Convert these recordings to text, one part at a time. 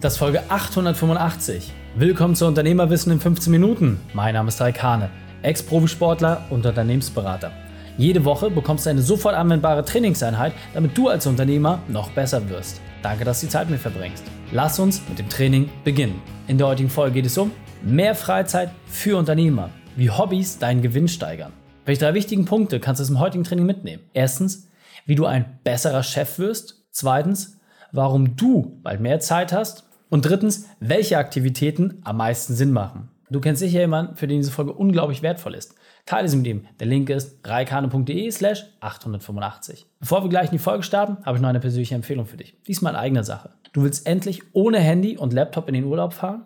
Das ist Folge 885. Willkommen zu Unternehmerwissen in 15 Minuten. Mein Name ist Raikane, Ex-Profisportler und Unternehmensberater. Jede Woche bekommst du eine sofort anwendbare Trainingseinheit, damit du als Unternehmer noch besser wirst. Danke, dass du die Zeit mit verbringst. Lass uns mit dem Training beginnen. In der heutigen Folge geht es um mehr Freizeit für Unternehmer, wie Hobbys deinen Gewinn steigern. Welche drei wichtigen Punkte kannst du aus dem heutigen Training mitnehmen? Erstens, wie du ein besserer Chef wirst. Zweitens, warum du bald mehr Zeit hast. Und drittens, welche Aktivitäten am meisten Sinn machen. Du kennst sicher jemanden, für den diese Folge unglaublich wertvoll ist. Teile sie mit ihm. Der Link ist reikane.de slash 885. Bevor wir gleich in die Folge starten, habe ich noch eine persönliche Empfehlung für dich. Diesmal in eigener Sache. Du willst endlich ohne Handy und Laptop in den Urlaub fahren?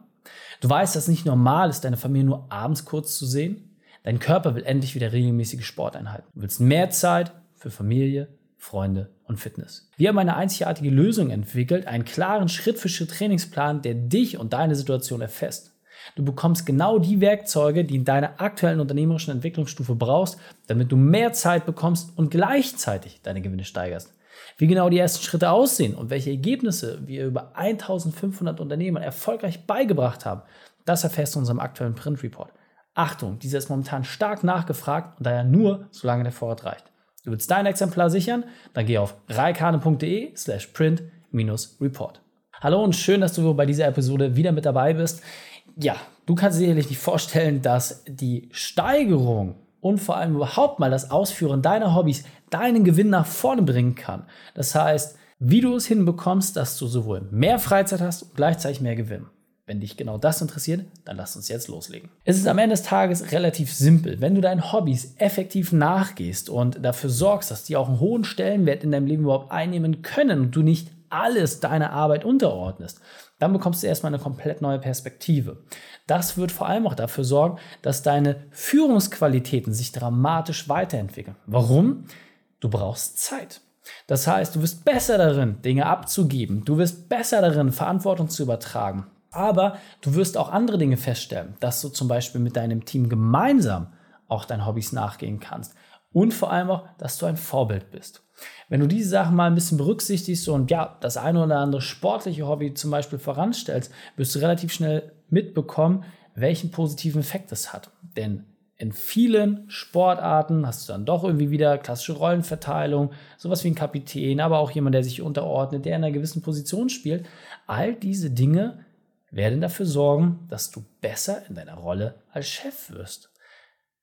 Du weißt, dass es nicht normal ist, deine Familie nur abends kurz zu sehen? Dein Körper will endlich wieder regelmäßige Sporteinheiten. Du willst mehr Zeit für Familie, Freunde und Fitness. Wir haben eine einzigartige Lösung entwickelt, einen klaren Schritt-für-Schritt-Trainingsplan, der dich und deine Situation erfasst. Du bekommst genau die Werkzeuge, die in deiner aktuellen unternehmerischen Entwicklungsstufe brauchst, damit du mehr Zeit bekommst und gleichzeitig deine Gewinne steigerst. Wie genau die ersten Schritte aussehen und welche Ergebnisse wir über 1500 Unternehmern erfolgreich beigebracht haben, das erfährst du in unserem aktuellen Print Report. Achtung, dieser ist momentan stark nachgefragt und daher nur, solange der Vorrat reicht. Du willst dein Exemplar sichern? Dann geh auf reikane.de slash print-report. Hallo und schön, dass du bei dieser Episode wieder mit dabei bist. Ja, du kannst dir sicherlich nicht vorstellen, dass die Steigerung und vor allem überhaupt mal das Ausführen deiner Hobbys deinen Gewinn nach vorne bringen kann. Das heißt, wie du es hinbekommst, dass du sowohl mehr Freizeit hast und gleichzeitig mehr Gewinn. Wenn dich genau das interessiert, dann lass uns jetzt loslegen. Es ist am Ende des Tages relativ simpel. Wenn du deinen Hobbys effektiv nachgehst und dafür sorgst, dass die auch einen hohen Stellenwert in deinem Leben überhaupt einnehmen können und du nicht alles deiner Arbeit unterordnest, dann bekommst du erstmal eine komplett neue Perspektive. Das wird vor allem auch dafür sorgen, dass deine Führungsqualitäten sich dramatisch weiterentwickeln. Warum? Du brauchst Zeit. Das heißt, du wirst besser darin, Dinge abzugeben. Du wirst besser darin, Verantwortung zu übertragen. Aber du wirst auch andere Dinge feststellen, dass du zum Beispiel mit deinem Team gemeinsam auch deinen Hobbys nachgehen kannst. Und vor allem auch, dass du ein Vorbild bist. Wenn du diese Sachen mal ein bisschen berücksichtigst und ja, das eine oder andere sportliche Hobby zum Beispiel voranstellst, wirst du relativ schnell mitbekommen, welchen positiven Effekt es hat. Denn in vielen Sportarten hast du dann doch irgendwie wieder klassische Rollenverteilung, sowas wie ein Kapitän, aber auch jemand, der sich unterordnet, der in einer gewissen Position spielt. All diese Dinge werden dafür sorgen, dass du besser in deiner Rolle als Chef wirst.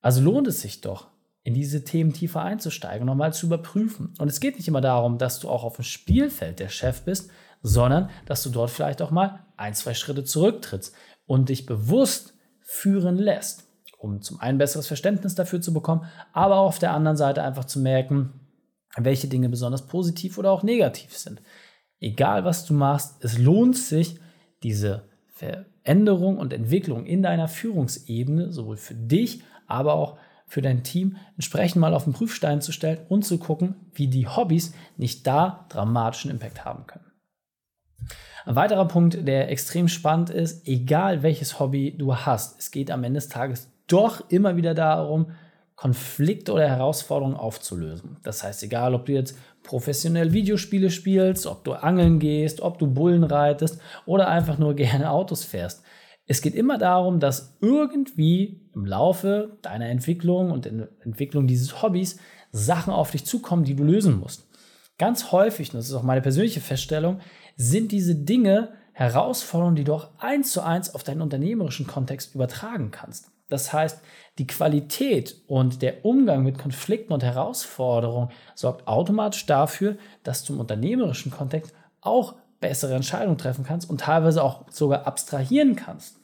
Also lohnt es sich doch, in diese Themen tiefer einzusteigen und nochmal zu überprüfen. Und es geht nicht immer darum, dass du auch auf dem Spielfeld der Chef bist, sondern dass du dort vielleicht auch mal ein, zwei Schritte zurücktrittst und dich bewusst führen lässt, um zum einen besseres Verständnis dafür zu bekommen, aber auch auf der anderen Seite einfach zu merken, welche Dinge besonders positiv oder auch negativ sind. Egal was du machst, es lohnt sich, diese Veränderung und Entwicklung in deiner Führungsebene, sowohl für dich, aber auch für dein Team, entsprechend mal auf den Prüfstein zu stellen und zu gucken, wie die Hobbys nicht da dramatischen Impact haben können. Ein weiterer Punkt, der extrem spannend ist, egal welches Hobby du hast, es geht am Ende des Tages doch immer wieder darum, Konflikte oder Herausforderungen aufzulösen. Das heißt, egal ob du jetzt professionell Videospiele spielst, ob du angeln gehst, ob du Bullen reitest oder einfach nur gerne Autos fährst. Es geht immer darum, dass irgendwie im Laufe deiner Entwicklung und in der Entwicklung dieses Hobbys Sachen auf dich zukommen, die du lösen musst. Ganz häufig, und das ist auch meine persönliche Feststellung, sind diese Dinge Herausforderungen, die du auch eins zu eins auf deinen unternehmerischen Kontext übertragen kannst. Das heißt, die Qualität und der Umgang mit Konflikten und Herausforderungen sorgt automatisch dafür, dass du im unternehmerischen Kontext auch bessere Entscheidungen treffen kannst und teilweise auch sogar abstrahieren kannst.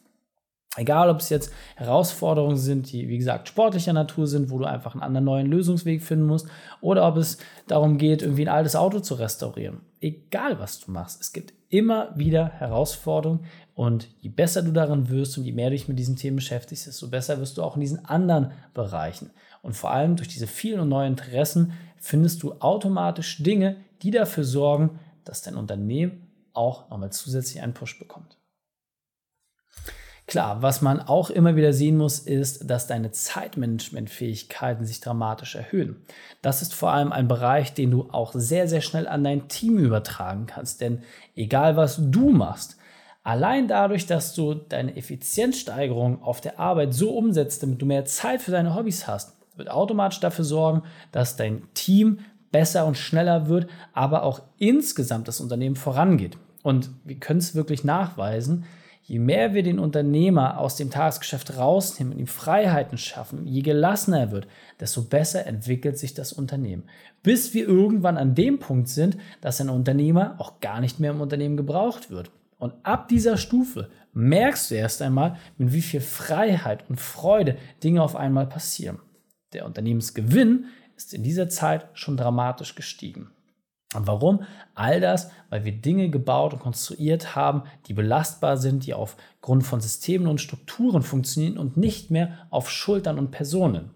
Egal, ob es jetzt Herausforderungen sind, die, wie gesagt, sportlicher Natur sind, wo du einfach einen anderen neuen Lösungsweg finden musst, oder ob es darum geht, irgendwie ein altes Auto zu restaurieren. Egal, was du machst, es gibt immer wieder Herausforderungen und je besser du darin wirst und je mehr du dich mit diesen Themen beschäftigst, desto besser wirst du auch in diesen anderen Bereichen. Und vor allem durch diese vielen und neuen Interessen findest du automatisch Dinge, die dafür sorgen, dass dein Unternehmen auch nochmal zusätzlich einen Push bekommt. Klar, was man auch immer wieder sehen muss, ist, dass deine Zeitmanagementfähigkeiten sich dramatisch erhöhen. Das ist vor allem ein Bereich, den du auch sehr, sehr schnell an dein Team übertragen kannst. Denn egal was du machst, Allein dadurch, dass du deine Effizienzsteigerung auf der Arbeit so umsetzt, damit du mehr Zeit für deine Hobbys hast, wird automatisch dafür sorgen, dass dein Team besser und schneller wird, aber auch insgesamt das Unternehmen vorangeht. Und wir können es wirklich nachweisen, je mehr wir den Unternehmer aus dem Tagesgeschäft rausnehmen und ihm Freiheiten schaffen, je gelassener er wird, desto besser entwickelt sich das Unternehmen. Bis wir irgendwann an dem Punkt sind, dass ein Unternehmer auch gar nicht mehr im Unternehmen gebraucht wird. Und ab dieser Stufe merkst du erst einmal, mit wie viel Freiheit und Freude Dinge auf einmal passieren. Der Unternehmensgewinn ist in dieser Zeit schon dramatisch gestiegen. Warum? All das, weil wir Dinge gebaut und konstruiert haben, die belastbar sind, die aufgrund von Systemen und Strukturen funktionieren und nicht mehr auf Schultern und Personen.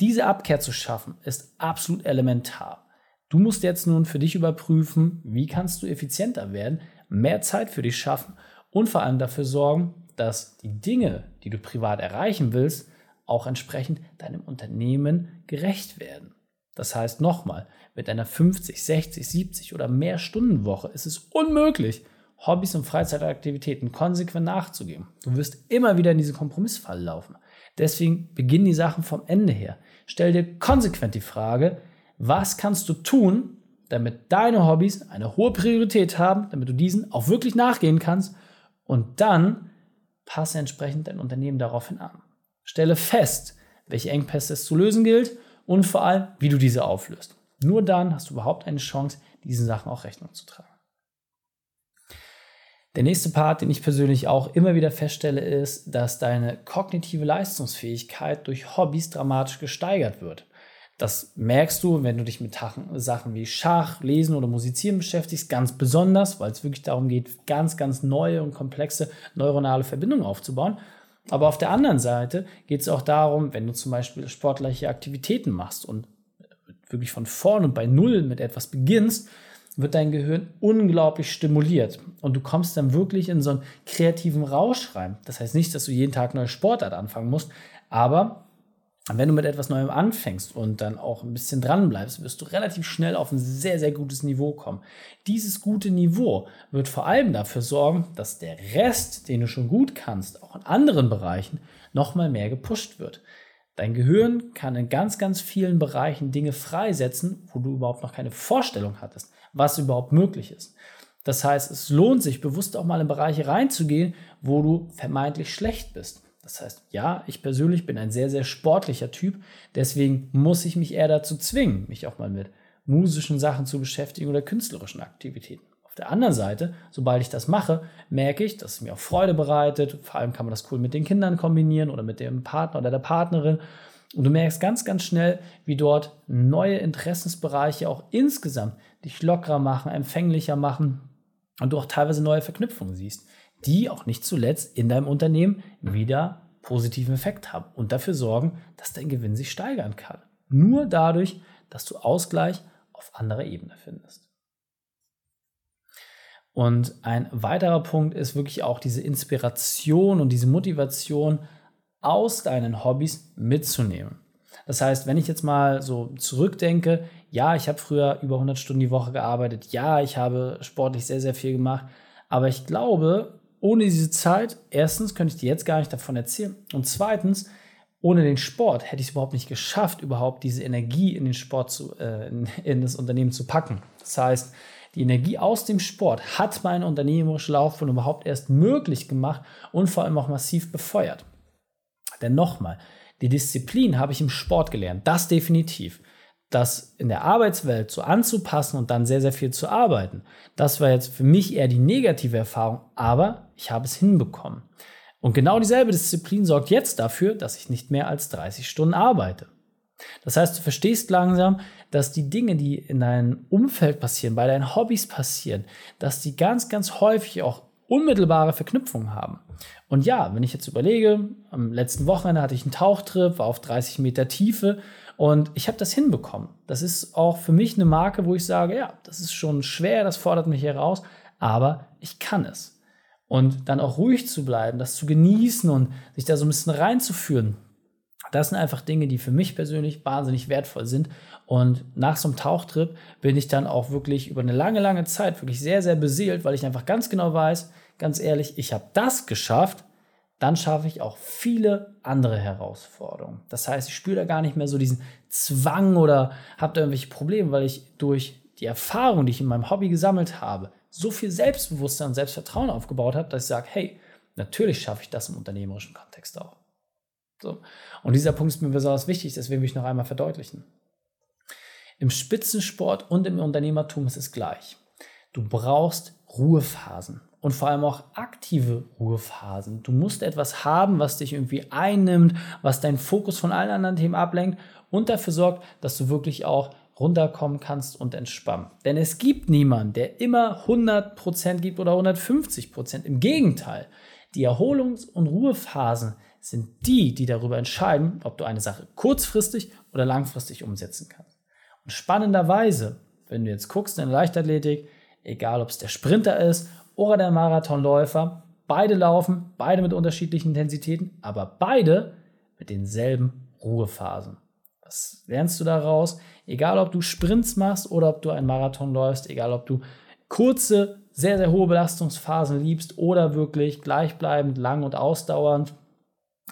Diese Abkehr zu schaffen, ist absolut elementar. Du musst jetzt nun für dich überprüfen, wie kannst du effizienter werden, mehr Zeit für dich schaffen und vor allem dafür sorgen, dass die Dinge, die du privat erreichen willst, auch entsprechend deinem Unternehmen gerecht werden. Das heißt nochmal, mit einer 50, 60, 70 oder mehr Stundenwoche ist es unmöglich, Hobbys und Freizeitaktivitäten konsequent nachzugeben. Du wirst immer wieder in diese Kompromissfalle laufen. Deswegen beginnen die Sachen vom Ende her. Stell dir konsequent die Frage, was kannst du tun, damit deine Hobbys eine hohe Priorität haben, damit du diesen auch wirklich nachgehen kannst und dann passe entsprechend dein Unternehmen daraufhin an. Stelle fest, welche Engpässe es zu lösen gilt und vor allem, wie du diese auflöst. Nur dann hast du überhaupt eine Chance, diesen Sachen auch Rechnung zu tragen. Der nächste Part, den ich persönlich auch immer wieder feststelle, ist, dass deine kognitive Leistungsfähigkeit durch Hobbys dramatisch gesteigert wird. Das merkst du, wenn du dich mit Sachen wie Schach, Lesen oder Musizieren beschäftigst, ganz besonders, weil es wirklich darum geht, ganz, ganz neue und komplexe neuronale Verbindungen aufzubauen. Aber auf der anderen Seite geht es auch darum, wenn du zum Beispiel sportliche Aktivitäten machst und wirklich von vorn und bei Null mit etwas beginnst, wird dein Gehirn unglaublich stimuliert und du kommst dann wirklich in so einen kreativen Rausch rein. Das heißt nicht, dass du jeden Tag neue Sportart anfangen musst, aber wenn du mit etwas Neuem anfängst und dann auch ein bisschen dran bleibst, wirst du relativ schnell auf ein sehr, sehr gutes Niveau kommen. Dieses gute Niveau wird vor allem dafür sorgen, dass der Rest, den du schon gut kannst, auch in anderen Bereichen, nochmal mehr gepusht wird. Dein Gehirn kann in ganz, ganz vielen Bereichen Dinge freisetzen, wo du überhaupt noch keine Vorstellung hattest, was überhaupt möglich ist. Das heißt, es lohnt sich, bewusst auch mal in Bereiche reinzugehen, wo du vermeintlich schlecht bist. Das heißt, ja, ich persönlich bin ein sehr, sehr sportlicher Typ. Deswegen muss ich mich eher dazu zwingen, mich auch mal mit musischen Sachen zu beschäftigen oder künstlerischen Aktivitäten. Auf der anderen Seite, sobald ich das mache, merke ich, dass es mir auch Freude bereitet. Vor allem kann man das cool mit den Kindern kombinieren oder mit dem Partner oder der Partnerin. Und du merkst ganz, ganz schnell, wie dort neue Interessensbereiche auch insgesamt dich lockerer machen, empfänglicher machen und du auch teilweise neue Verknüpfungen siehst die auch nicht zuletzt in deinem Unternehmen wieder positiven Effekt haben und dafür sorgen, dass dein Gewinn sich steigern kann. Nur dadurch, dass du Ausgleich auf anderer Ebene findest. Und ein weiterer Punkt ist wirklich auch diese Inspiration und diese Motivation aus deinen Hobbys mitzunehmen. Das heißt, wenn ich jetzt mal so zurückdenke, ja, ich habe früher über 100 Stunden die Woche gearbeitet, ja, ich habe sportlich sehr, sehr viel gemacht, aber ich glaube, ohne diese Zeit, erstens könnte ich dir jetzt gar nicht davon erzählen. Und zweitens, ohne den Sport hätte ich es überhaupt nicht geschafft, überhaupt diese Energie in den Sport zu, äh, in, in, das Unternehmen zu packen. Das heißt, die Energie aus dem Sport hat meine unternehmerische Laufbahn überhaupt erst möglich gemacht und vor allem auch massiv befeuert. Denn nochmal, die Disziplin habe ich im Sport gelernt, das definitiv das in der Arbeitswelt so anzupassen und dann sehr, sehr viel zu arbeiten, das war jetzt für mich eher die negative Erfahrung, aber ich habe es hinbekommen. Und genau dieselbe Disziplin sorgt jetzt dafür, dass ich nicht mehr als 30 Stunden arbeite. Das heißt, du verstehst langsam, dass die Dinge, die in deinem Umfeld passieren, bei deinen Hobbys passieren, dass die ganz, ganz häufig auch unmittelbare Verknüpfungen haben. Und ja, wenn ich jetzt überlege, am letzten Wochenende hatte ich einen Tauchtrip, war auf 30 Meter Tiefe und ich habe das hinbekommen. Das ist auch für mich eine Marke, wo ich sage, ja, das ist schon schwer, das fordert mich heraus, aber ich kann es. Und dann auch ruhig zu bleiben, das zu genießen und sich da so ein bisschen reinzuführen, Das sind einfach Dinge, die für mich persönlich wahnsinnig wertvoll sind. Und nach so einem Tauchtrip bin ich dann auch wirklich über eine lange, lange Zeit wirklich sehr, sehr beseelt, weil ich einfach ganz genau weiß, ganz ehrlich, ich habe das geschafft, dann schaffe ich auch viele andere Herausforderungen. Das heißt, ich spüre da gar nicht mehr so diesen Zwang oder habe da irgendwelche Probleme, weil ich durch die Erfahrung, die ich in meinem Hobby gesammelt habe, so viel Selbstbewusstsein und Selbstvertrauen aufgebaut habe, dass ich sage, hey, natürlich schaffe ich das im unternehmerischen Kontext auch. So. Und dieser Punkt ist mir besonders wichtig, deswegen will ich noch einmal verdeutlichen. Im Spitzensport und im Unternehmertum ist es gleich. Du brauchst Ruhephasen und vor allem auch aktive Ruhephasen. Du musst etwas haben, was dich irgendwie einnimmt, was deinen Fokus von allen anderen Themen ablenkt und dafür sorgt, dass du wirklich auch runterkommen kannst und entspannen. Denn es gibt niemanden, der immer 100% gibt oder 150%. Im Gegenteil, die Erholungs- und Ruhephasen sind die, die darüber entscheiden, ob du eine Sache kurzfristig oder langfristig umsetzen kannst. Und spannenderweise, wenn du jetzt guckst in der Leichtathletik, egal ob es der Sprinter ist oder der Marathonläufer, beide laufen, beide mit unterschiedlichen Intensitäten, aber beide mit denselben Ruhephasen. Was lernst du daraus? Egal, ob du Sprints machst oder ob du einen Marathon läufst, egal, ob du kurze, sehr, sehr hohe Belastungsphasen liebst oder wirklich gleichbleibend, lang und ausdauernd,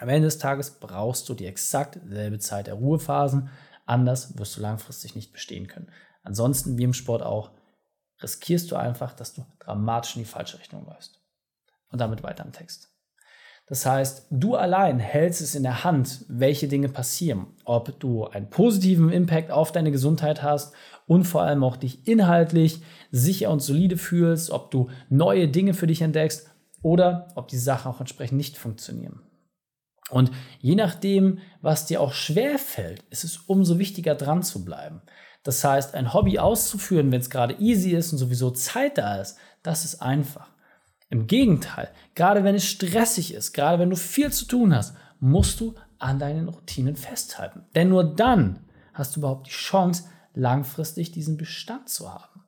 am Ende des Tages brauchst du die exakt selbe Zeit der Ruhephasen. Anders wirst du langfristig nicht bestehen können. Ansonsten, wie im Sport auch, riskierst du einfach, dass du dramatisch in die falsche Richtung läufst. Und damit weiter im Text. Das heißt, du allein hältst es in der Hand, welche Dinge passieren, ob du einen positiven Impact auf deine Gesundheit hast und vor allem auch dich inhaltlich sicher und solide fühlst, ob du neue Dinge für dich entdeckst oder ob die Sachen auch entsprechend nicht funktionieren. Und je nachdem, was dir auch schwer fällt, ist es umso wichtiger dran zu bleiben. Das heißt, ein Hobby auszuführen, wenn es gerade easy ist und sowieso Zeit da ist, das ist einfach. Im Gegenteil, gerade wenn es stressig ist, gerade wenn du viel zu tun hast, musst du an deinen Routinen festhalten. Denn nur dann hast du überhaupt die Chance, langfristig diesen Bestand zu haben.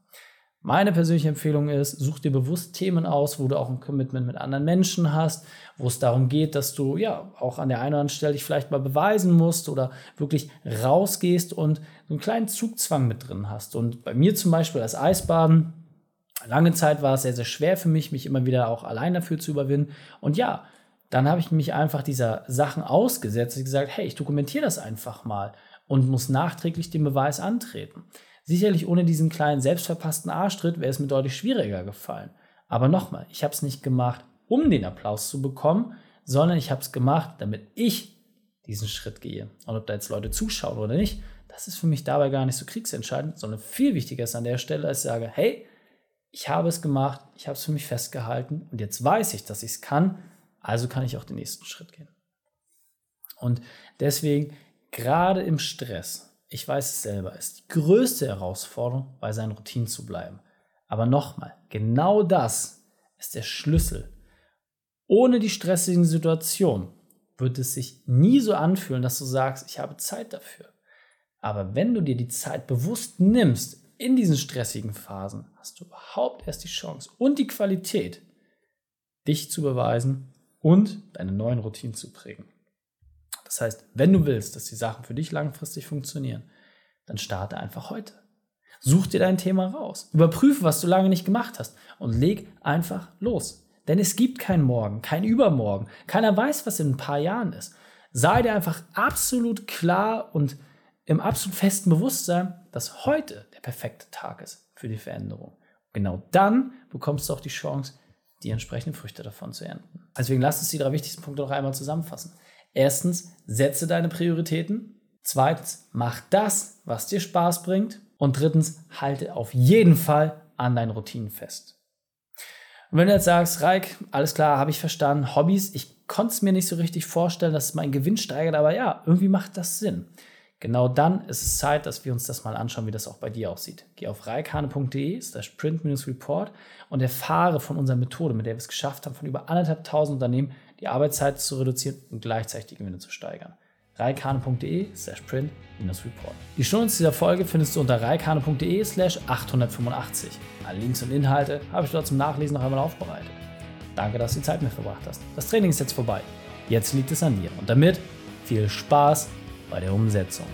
Meine persönliche Empfehlung ist, such dir bewusst Themen aus, wo du auch ein Commitment mit anderen Menschen hast, wo es darum geht, dass du ja auch an der einen oder anderen Stelle dich vielleicht mal beweisen musst oder wirklich rausgehst und so einen kleinen Zugzwang mit drin hast. Und bei mir zum Beispiel als Eisbaden, lange Zeit war es sehr, sehr schwer für mich, mich immer wieder auch allein dafür zu überwinden. Und ja, dann habe ich mich einfach dieser Sachen ausgesetzt und gesagt, hey, ich dokumentiere das einfach mal und muss nachträglich den Beweis antreten. Sicherlich ohne diesen kleinen selbstverpassten Arschtritt wäre es mir deutlich schwieriger gefallen. Aber nochmal, ich habe es nicht gemacht, um den Applaus zu bekommen, sondern ich habe es gemacht, damit ich diesen Schritt gehe. Und ob da jetzt Leute zuschauen oder nicht, das ist für mich dabei gar nicht so kriegsentscheidend, sondern viel wichtiger ist an der Stelle, als ich sage, hey, ich habe es gemacht, ich habe es für mich festgehalten und jetzt weiß ich, dass ich es kann, also kann ich auch den nächsten Schritt gehen. Und deswegen, gerade im Stress, ich weiß es selber, ist die größte Herausforderung, bei seinen Routinen zu bleiben. Aber nochmal, genau das ist der Schlüssel. Ohne die stressigen Situationen wird es sich nie so anfühlen, dass du sagst, ich habe Zeit dafür. Aber wenn du dir die Zeit bewusst nimmst in diesen stressigen Phasen, hast du überhaupt erst die Chance und die Qualität, dich zu beweisen und deine neuen Routinen zu prägen. Das heißt, wenn du willst, dass die Sachen für dich langfristig funktionieren, dann starte einfach heute. Such dir dein Thema raus. Überprüfe, was du lange nicht gemacht hast und leg einfach los. Denn es gibt kein Morgen, kein Übermorgen. Keiner weiß, was in ein paar Jahren ist. Sei dir einfach absolut klar und im absolut festen Bewusstsein, dass heute der perfekte Tag ist für die Veränderung. Genau dann bekommst du auch die Chance, die entsprechenden Früchte davon zu ernten. Deswegen lass uns die drei wichtigsten Punkte noch einmal zusammenfassen. Erstens, setze deine Prioritäten. Zweitens, mach das, was dir Spaß bringt. Und drittens, halte auf jeden Fall an deinen Routinen fest. Und wenn du jetzt sagst, Reik, alles klar, habe ich verstanden, Hobbys, ich konnte es mir nicht so richtig vorstellen, dass es meinen Gewinn steigert, aber ja, irgendwie macht das Sinn. Genau dann ist es Zeit, dass wir uns das mal anschauen, wie das auch bei dir aussieht. Geh auf reikane.de slash print-report und erfahre von unserer Methode, mit der wir es geschafft haben, von über anderthalb tausend Unternehmen die Arbeitszeit zu reduzieren und gleichzeitig die Gewinne zu steigern. reikane.de slash print-report. Die Shownotes dieser Folge findest du unter reikane.de slash 885. Alle Links und Inhalte habe ich dort zum Nachlesen noch einmal aufbereitet. Danke, dass du die Zeit mit verbracht hast. Das Training ist jetzt vorbei. Jetzt liegt es an dir. Und damit viel Spaß bei der Umsetzung.